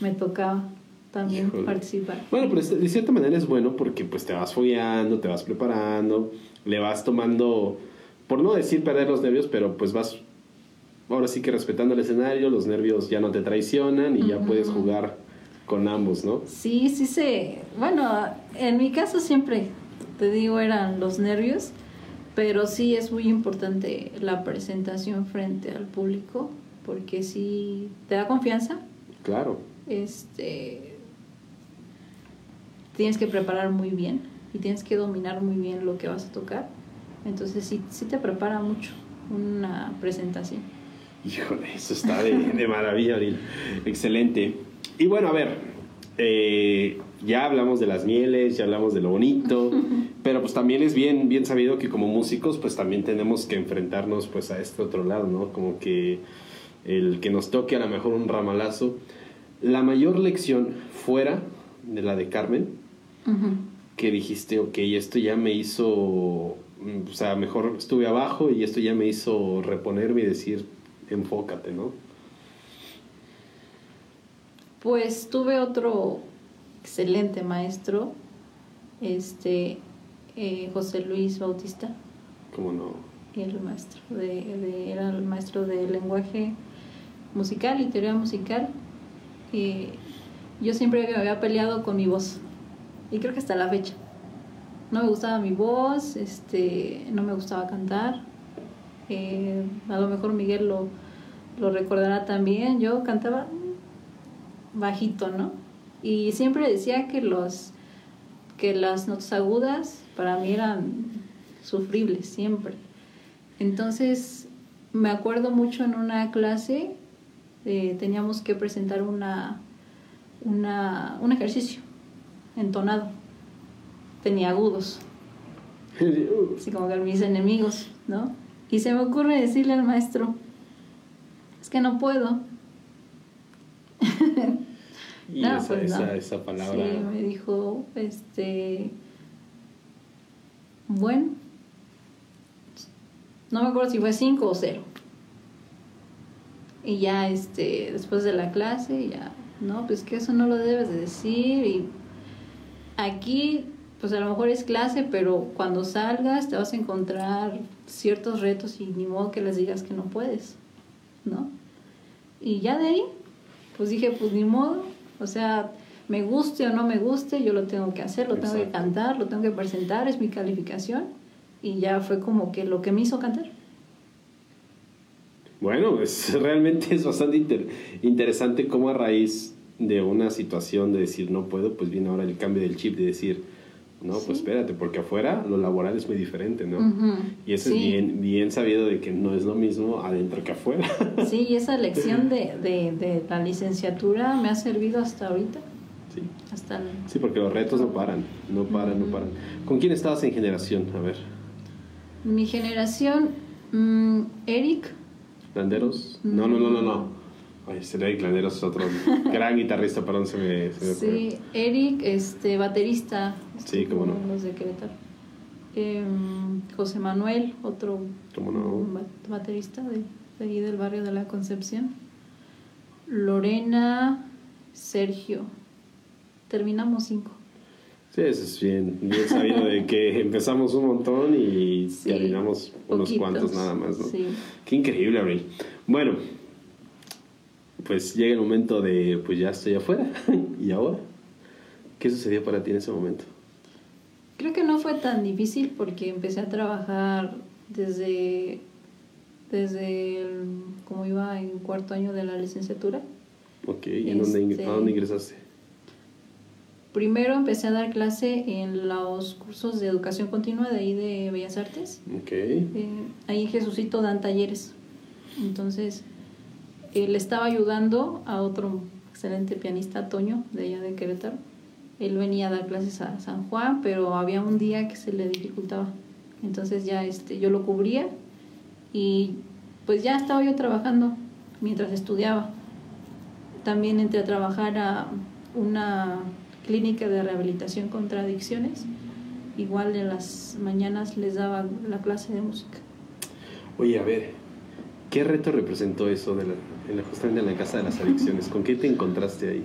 me tocaba también participar. Bueno, pero de cierta manera es bueno porque pues te vas follando, te vas preparando, le vas tomando, por no decir perder los nervios, pero pues vas ahora sí que respetando el escenario, los nervios ya no te traicionan y ya puedes jugar con ambos, ¿no? Sí, sí sé. Bueno, en mi caso siempre te digo, eran los nervios, pero sí es muy importante la presentación frente al público, porque sí te da confianza. Claro. Este, tienes que preparar muy bien y tienes que dominar muy bien lo que vas a tocar. Entonces sí, sí te prepara mucho una presentación. Híjole, eso está de, de maravilla, Abril. Excelente. Y bueno, a ver, eh, ya hablamos de las mieles, ya hablamos de lo bonito, pero pues también es bien, bien sabido que como músicos pues también tenemos que enfrentarnos pues a este otro lado, ¿no? Como que el que nos toque a lo mejor un ramalazo. La mayor lección fuera de la de Carmen, que dijiste, ok, esto ya me hizo, mm, o sea, mejor estuve abajo y esto ya me hizo reponerme y decir, enfócate, ¿no? Pues tuve otro excelente maestro, este eh, José Luis Bautista. ¿Cómo no? El maestro de, era el maestro de lenguaje musical y teoría musical. Y yo siempre me había peleado con mi voz y creo que hasta la fecha. No me gustaba mi voz, este, no me gustaba cantar. Eh, a lo mejor Miguel lo, lo recordará también. Yo cantaba bajito, ¿no? Y siempre decía que los que las notas agudas para mí eran sufribles siempre. Entonces, me acuerdo mucho en una clase eh, teníamos que presentar una, una, un ejercicio entonado. Tenía agudos. Así como que mis enemigos, ¿no? Y se me ocurre decirle al maestro, es que no puedo. Y esa, pues esa, palabra. Sí, me dijo, este. Bueno. No me acuerdo si fue 5 o 0. Y ya este, después de la clase, ya, no, pues que eso no lo debes de decir. Y aquí, pues a lo mejor es clase, pero cuando salgas te vas a encontrar ciertos retos y ni modo que les digas que no puedes, ¿no? Y ya de ahí, pues dije, pues ni modo, o sea, me guste o no me guste, yo lo tengo que hacer, lo tengo que cantar, lo tengo que presentar, es mi calificación. Y ya fue como que lo que me hizo cantar. Bueno, es, realmente es bastante interesante cómo a raíz de una situación de decir no puedo, pues viene ahora el cambio del chip de decir, no, pues espérate, porque afuera lo laboral es muy diferente, ¿no? Y eso es bien, bien sabido de que no es lo mismo adentro que afuera. Sí, y esa lección de, de, de la licenciatura me ha servido hasta ahorita. Sí. Hasta sí, porque los retos no paran, no paran, no paran. ¿Con quién estabas en generación? A ver. Mi generación, mm, Eric. ¿Landeros? No, no, no, no, no. Ay, Eric Landeros es otro gran guitarrista, perdón, se me, se Sí, Eric, este, baterista. Sí, cómo no. Los de Querétaro. Em, José Manuel, otro baterista de, de ahí del barrio de la Concepción. Lorena, Sergio. Terminamos cinco. Sí, eso es bien, bien sabido de que empezamos un montón y terminamos unos cuantos nada más, ¿no? Sí. Qué increíble, Abril. Bueno, pues llega el momento de, pues ya estoy afuera. ¿Y ahora? ¿Qué sucedió para ti en ese momento? Creo que no fue tan difícil porque empecé a trabajar desde, desde como iba en cuarto año de la licenciatura. Ok, ¿y dónde, a dónde este, ingresaste? Primero empecé a dar clase en los cursos de educación continua de ahí de Bellas Artes. Ok. Eh, ahí Jesucito dan talleres. Entonces, él estaba ayudando a otro excelente pianista, Toño, de allá de Querétaro. Él venía a dar clases a San Juan, pero había un día que se le dificultaba. Entonces ya este, yo lo cubría y pues ya estaba yo trabajando mientras estudiaba. También entré a trabajar a una clínica de rehabilitación contra adicciones. Igual en las mañanas les daba la clase de música. Oye, a ver, ¿qué reto representó eso de la, en la, justamente en la casa de las adicciones? ¿Con qué te encontraste ahí?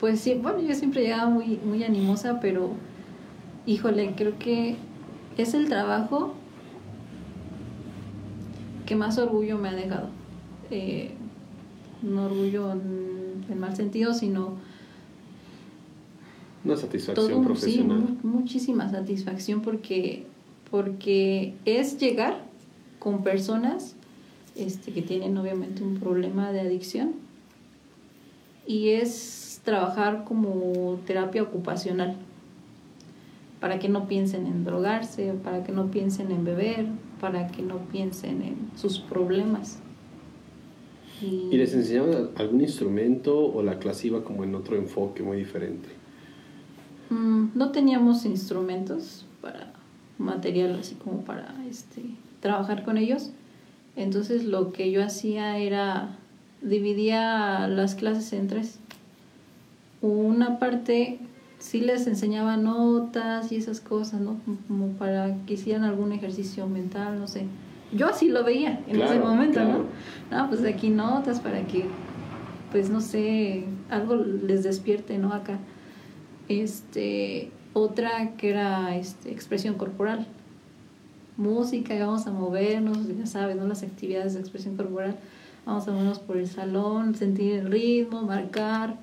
Pues sí, bueno, yo siempre llegaba muy, muy animosa, pero híjole, creo que es el trabajo que más orgullo me ha dejado. Eh, no orgullo en, en, mal sentido, sino... Una satisfacción profesional. Sí, muchísima satisfacción porque, porque es llegar con personas este, que tienen obviamente un problema de adicción y es trabajar como terapia ocupacional para que no piensen en drogarse, para que no piensen en beber, para que no piensen en sus problemas. ¿Y, les enseñaban algún instrumento o la clase iba como en otro enfoque muy diferente? Mm, no teníamos instrumentos para material así como para este trabajar con ellos. Entonces lo que yo hacía era dividía las clases en tres. Una parte sí les enseñaba notas y esas cosas, ¿no? Como para que hicieran algún ejercicio mental, no sé. Yo así lo veía en ese momento, ¿no? No, pues aquí notas para que, pues no sé, algo les despierte, ¿no? Acá. Este, otra que era este, expresión corporal música y vamos a movernos, ya sabes, ¿no? Las actividades de expresión corporal, vamos a movernos por el salón, sentir el ritmo, marcar,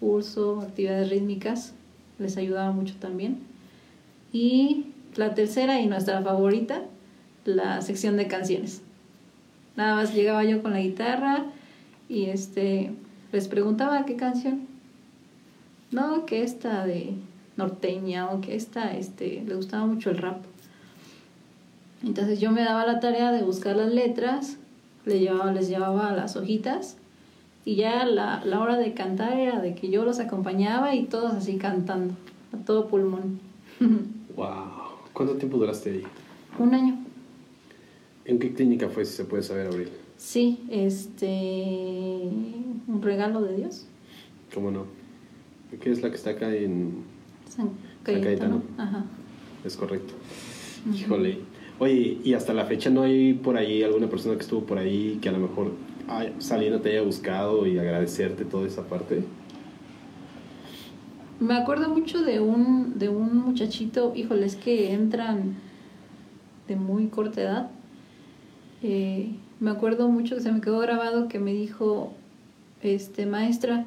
pulso, actividades rítmicas, les ayudaba mucho también. Y la tercera y nuestra favorita, la sección de canciones. Nada más llegaba yo con la guitarra y este les preguntaba qué canción. No, que esta de norteña o que esta este le gustaba mucho el rap. Entonces yo me daba la tarea de buscar las letras, les llevaba, les llevaba las hojitas y ya la, la hora de cantar era de que yo los acompañaba y todos así cantando, a todo pulmón. ¡Wow! ¿Cuánto tiempo duraste ahí? Un año. ¿En qué clínica fue, si se puede saber, Abril? Sí, este. Un regalo de Dios. ¿Cómo no? ¿Qué es la que está acá en. San Cayetano. Ajá. Es correcto. Híjole. Oye, y hasta la fecha no hay por ahí alguna persona que estuvo por ahí que a lo mejor saliendo te haya buscado y agradecerte toda esa parte? Me acuerdo mucho de un, de un muchachito, híjoles, que entran de muy corta edad. Eh, me acuerdo mucho que se me quedó grabado que me dijo, este, maestra,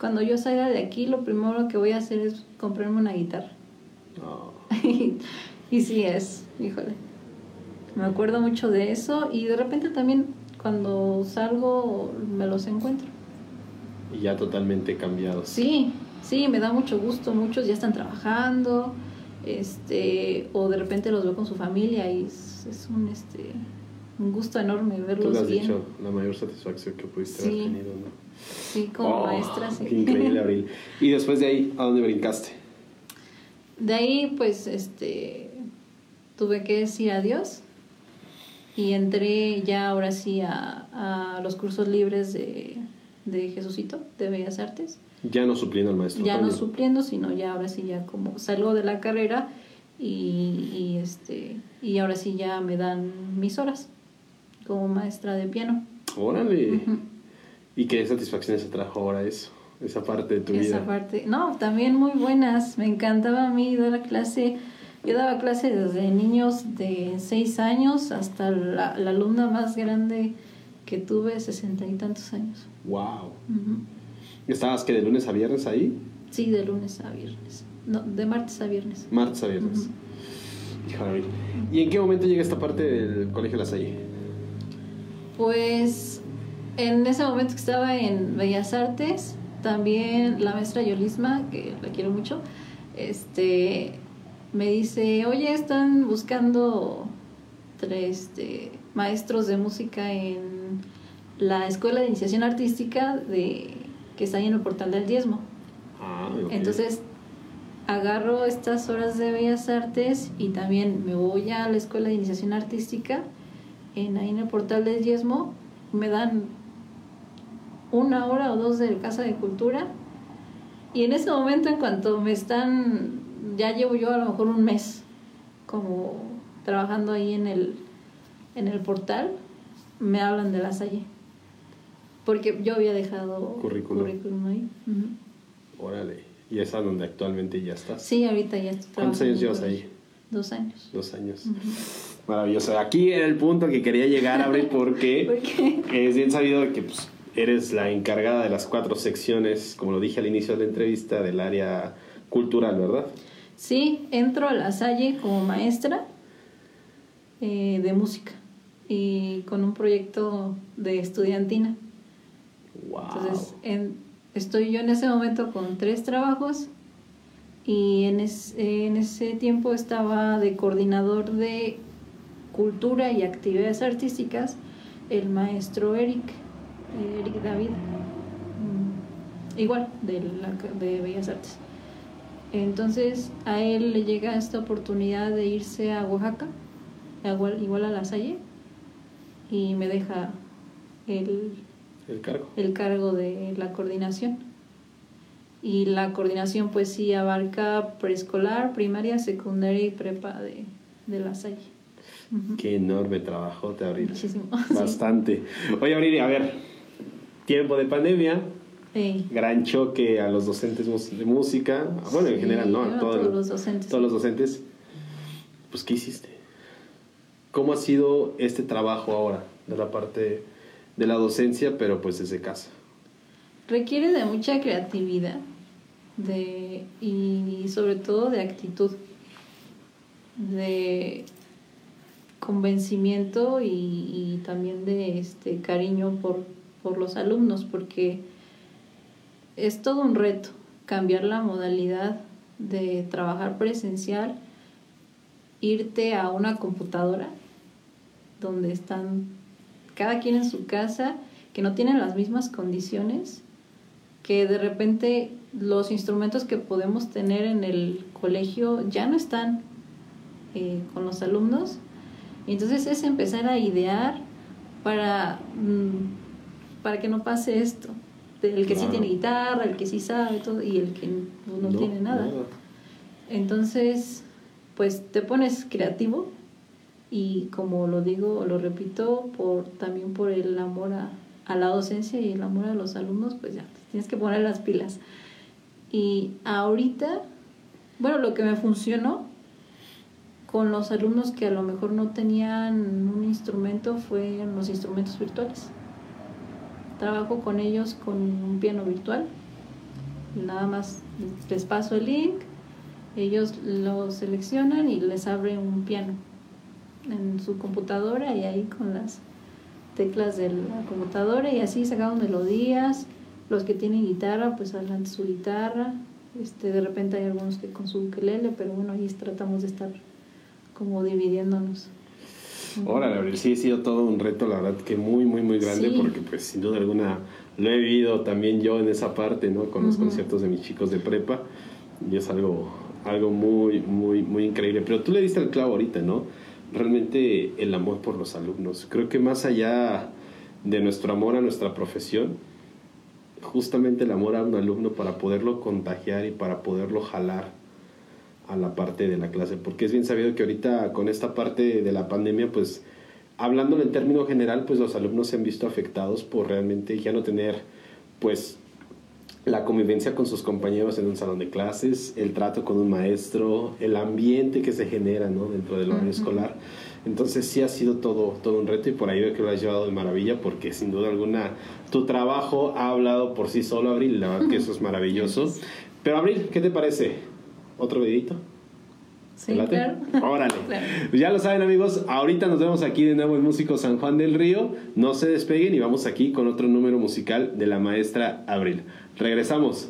cuando yo salga de aquí, lo primero que voy a hacer es comprarme una guitarra. y sí es, híjole. Me acuerdo mucho de eso y de repente también cuando salgo me los encuentro. Y ya totalmente cambiados. Sí, sí, me da mucho gusto. Muchos ya están trabajando, este, o de repente los veo con su familia y es, un, este, un gusto enorme verlos Tú lo has bien. dicho, la mayor satisfacción que pudiste haber tenido, ¿no? Sí, como oh, maestra, sí. increíble, Abril. ¿Y después de ahí, a dónde brincaste? De ahí, pues, este, tuve que decir adiós y entré ya ahora sí a, a los cursos libres de, de Jesucito, de Bellas Artes. Ya no supliendo al maestro. Ya no supliendo, sino ya ahora sí ya como salgo de la carrera y, y, este y ahora sí ya me dan mis horas como maestra de piano. Órale. ¿Y qué satisfacciones se trajo ahora eso? Esa parte de tu vida. Esa parte, no, también muy buenas. Me encantaba a mí dar la clase yo daba clase desde niños de seis años hasta la, alumna más grande que tuve, sesenta y tantos años. ¡Wow! ¿Estabas que de lunes a viernes ahí? Sí, de lunes a viernes. No, de martes a viernes. Martes a viernes. ¿Y en qué momento llega esta parte del Colegio La Salle? Pues en ese momento que estaba en Bellas Artes, también la maestra Yolisma, que la quiero mucho, este, me dice, oye, están buscando tres este, maestros de música en la Escuela de Iniciación Artística de, que está ahí en el portal del diezmo. Ah, Entonces, agarro estas horas de Bellas Artes y también me voy a la Escuela de Iniciación Artística en, ahí en el portal del diezmo. Me dan una hora o dos de Casa de Cultura. Y en ese momento, en cuanto me están ya llevo yo a lo mejor un mes como trabajando ahí en el, en el portal, me hablan de la Salle. Porque yo había dejado currículum, ahí. Órale. ¿Y es a donde actualmente ya estás? Sí, ahorita ya estoy ¿Cuántos años llevas ahí? Dos años. Dos años. Maravilloso. Aquí era el punto que quería llegar, Abril, porque es bien sabido que pues, eres la encargada de las cuatro secciones, como lo dije al inicio de la entrevista, del área cultural, ¿verdad? Sí, entro a la Salle como maestra eh, de música y con un proyecto de estudiantina. Entonces, estoy yo en ese momento con tres trabajos y en, en ese tiempo estaba de coordinador de cultura y actividades artísticas el maestro Eric, Eric David, mm, igual de, de Bellas Artes. Entonces a él le llega esta oportunidad de irse a Oaxaca, igual, igual a la Salle, y me deja el, el, cargo. el cargo de la coordinación. Y la coordinación pues sí abarca preescolar, primaria, secundaria y prepa de, de la Salle. Qué enorme trabajo te Abril. Muchísimo. Bastante. Oye, Abril, a ver, tiempo de pandemia, Gran choque a los docentes de música, bueno, en general, ¿no? A todos, los docentes. Todos los docentes. Pues, ¿qué hiciste? ¿Cómo ha sido este trabajo ahora, de la parte de la docencia, pero pues desde casa? Requiere de mucha creatividad de, y sobre todo de actitud, de convencimiento y, y también de este cariño por, por los alumnos, porque es todo un reto cambiar la modalidad de trabajar presencial, irte a una computadora donde están cada quien en su casa, que no tienen las mismas condiciones, que de repente los instrumentos que podemos tener en el colegio ya no están eh, con los alumnos. Entonces es empezar a idear para, mm, para que no pase esto el que sí tiene guitarra, el que sí sabe todo y el que no, tiene nada. Entonces, pues te pones creativo y como lo digo, lo repito, por también por el amor a, a la docencia y el amor a los alumnos, pues ya, tienes que poner las pilas. Y ahorita, bueno, lo que me funcionó con los alumnos que a lo mejor no tenían un instrumento fueron los instrumentos virtuales. Trabajo con ellos con un piano virtual. Nada más les paso el link, ellos lo seleccionan y les abre un piano en su computadora y ahí con las teclas de la computadora y así sacamos melodías. Los que tienen guitarra, pues hablan su guitarra. Este, de repente hay algunos que con su ukelele, pero bueno, ahí tratamos de estar como dividiéndonos. Órale, Abril, sí ha sido todo un reto, la verdad que muy, muy, muy grande, porque pues sin duda alguna lo he vivido también yo en esa parte, ¿no? Con los conciertos de mis chicos de prepa, y es algo, algo muy, muy, muy increíble. Pero tú le diste el clavo ahorita, ¿no? realmente el amor por los alumnos. Creo que más allá de nuestro amor a nuestra profesión, justamente el amor a un alumno para poderlo contagiar y para poderlo jalar a la parte de la clase, porque es bien sabido que ahorita con esta parte de la pandemia, pues hablando en término general, pues los alumnos se han visto afectados por realmente ya no tener pues la convivencia con sus compañeros en un salón de clases, el trato con un maestro, el ambiente que se genera ¿no? dentro del horario escolar. Entonces sí ha sido todo, todo un reto y por ahí veo que lo has llevado de maravilla porque sin duda alguna tu trabajo ha hablado por sí solo, Abril, la verdad que eso es maravilloso. Pero Abril, ¿qué te parece? ¿Otro videito? Sí, claro. Órale. Ya lo saben amigos, ahorita nos vemos aquí de nuevo en Músico San Juan del Río. No se despeguen y vamos aquí con otro número musical de la maestra Abril. Regresamos.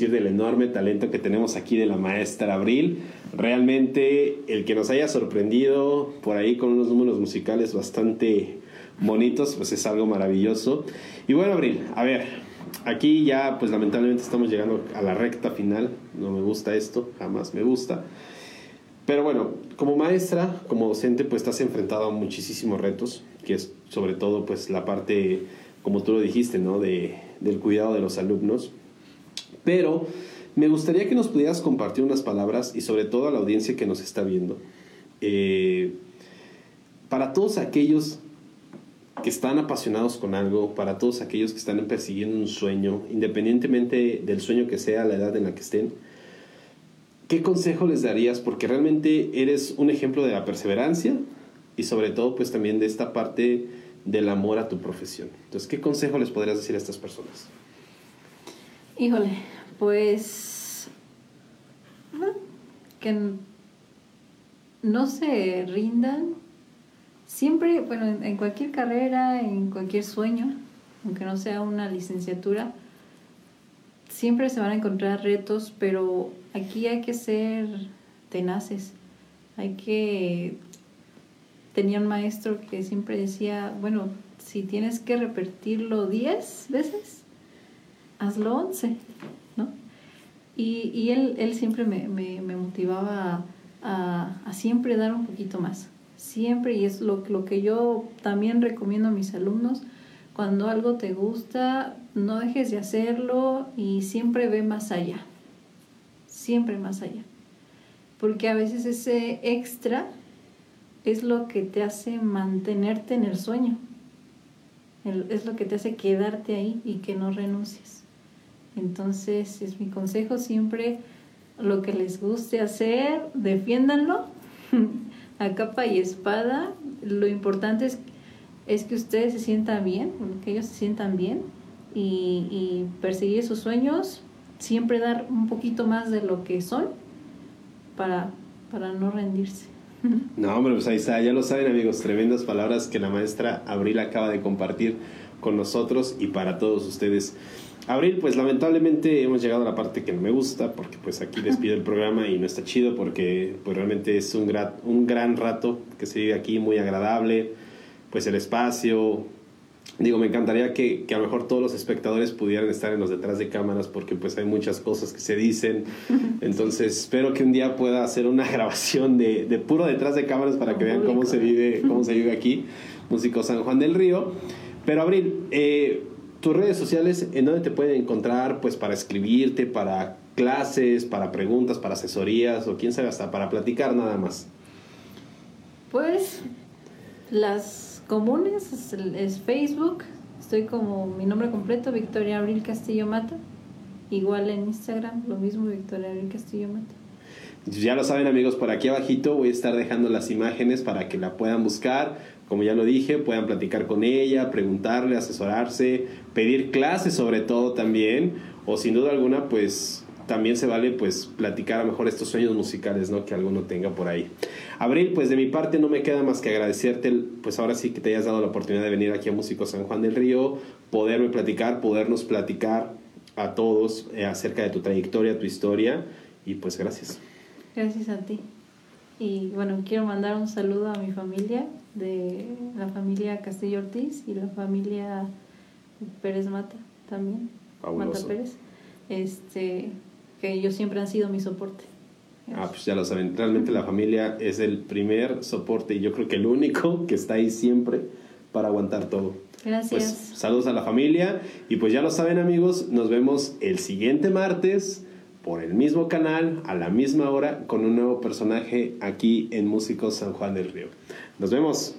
Decir del enorme talento que tenemos aquí de la maestra Abril. Realmente el que nos haya sorprendido por ahí con unos números musicales bastante bonitos, pues es algo maravilloso. Y bueno, Abril, a ver, aquí ya pues lamentablemente estamos llegando a la recta final. No me gusta esto, jamás me gusta. Pero bueno, como maestra, como docente, pues estás enfrentado a muchísimos retos, que es sobre todo pues la parte, como tú lo dijiste, ¿no? De, del cuidado de los alumnos. Pero me gustaría que nos pudieras compartir unas palabras y sobre todo a la audiencia que nos está viendo. Eh, para todos aquellos que están apasionados con algo, para todos aquellos que están persiguiendo un sueño, independientemente del sueño que sea, la edad en la que estén, ¿qué consejo les darías? Porque realmente eres un ejemplo de la perseverancia y sobre todo pues también de esta parte del amor a tu profesión. Entonces, ¿qué consejo les podrías decir a estas personas? Híjole, pues que no se rindan siempre, bueno, en, cualquier carrera, en cualquier sueño, aunque no sea una licenciatura, siempre se van a encontrar retos, pero aquí hay que ser tenaces. Hay que... Tenía un maestro que siempre decía, bueno, si tienes que repetirlo 10 veces, hazlo 11, ¿no? Y, él, siempre me, motivaba a, siempre dar un poquito más siempre, y es lo que yo también recomiendo a mis alumnos, cuando algo te gusta, no dejes de hacerlo y siempre ve más allá, siempre más allá. Porque a veces ese extra es lo que te hace mantenerte en el sueño, es lo que te hace quedarte ahí y que no renuncies. Entonces es mi consejo siempre, lo que les guste hacer, defiéndanlo a capa y espada. Lo importante es, es que ustedes se sientan bien, que ellos se sientan bien y, perseguir sus sueños, siempre dar un poquito más de lo que son para, para no rendirse. No, hombre, pues ahí está, ya lo saben amigos, tremendas palabras que la maestra Abril acaba de compartir con nosotros y para todos ustedes. Abril, pues lamentablemente hemos llegado a la parte que no me gusta, porque pues aquí despido el programa y no está chido, porque pues realmente es un, gran, un gran rato que se vive aquí, muy agradable, pues el espacio. Digo, me encantaría que, que, a lo mejor todos los espectadores pudieran estar en los detrás de cámaras, porque pues hay muchas cosas que se dicen. Entonces, espero que un día pueda hacer una grabación de, de puro detrás de cámaras para que vean cómo se vive, cómo se vive aquí, Músico San Juan del Río. Pero Abril, eh, tus redes sociales, ¿en dónde te pueden encontrar? Pues para escribirte, para clases, para preguntas, para asesorías o quién sabe hasta para platicar nada más. Pues las comunes es, Facebook, estoy como mi nombre completo, Victoria Abril Castillo Mata. Igual en Instagram, lo mismo, Victoria Abril Castillo Mata. Ya lo saben amigos, por aquí abajito voy a estar dejando las imágenes para que la puedan buscar como ya lo dije, puedan platicar con ella, preguntarle, asesorarse, pedir clases sobre todo también, o sin duda alguna, pues también se vale pues platicar a mejor estos sueños musicales, ¿no? Que alguno tenga por ahí. Abril, pues de mi parte no me queda más que agradecerte, pues ahora sí que te hayas dado la oportunidad de venir aquí a Músico San Juan del Río, poderme platicar, podernos platicar a todos eh, acerca de tu trayectoria, tu historia, y pues gracias. Gracias a ti. Y bueno, quiero mandar un saludo a mi familia, de la familia Castillo Ortiz y la familia Pérez Mata también. Mata Pérez. Este, que ellos siempre han sido mi soporte. Ah, pues ya lo saben, realmente la familia es el primer soporte y yo creo que el único que está ahí siempre para aguantar todo. Gracias. Pues saludos a la familia y pues ya lo saben amigos, nos vemos el siguiente martes por el mismo canal, a la misma hora, con un nuevo personaje aquí en Músicos San Juan del Río. Nos vemos.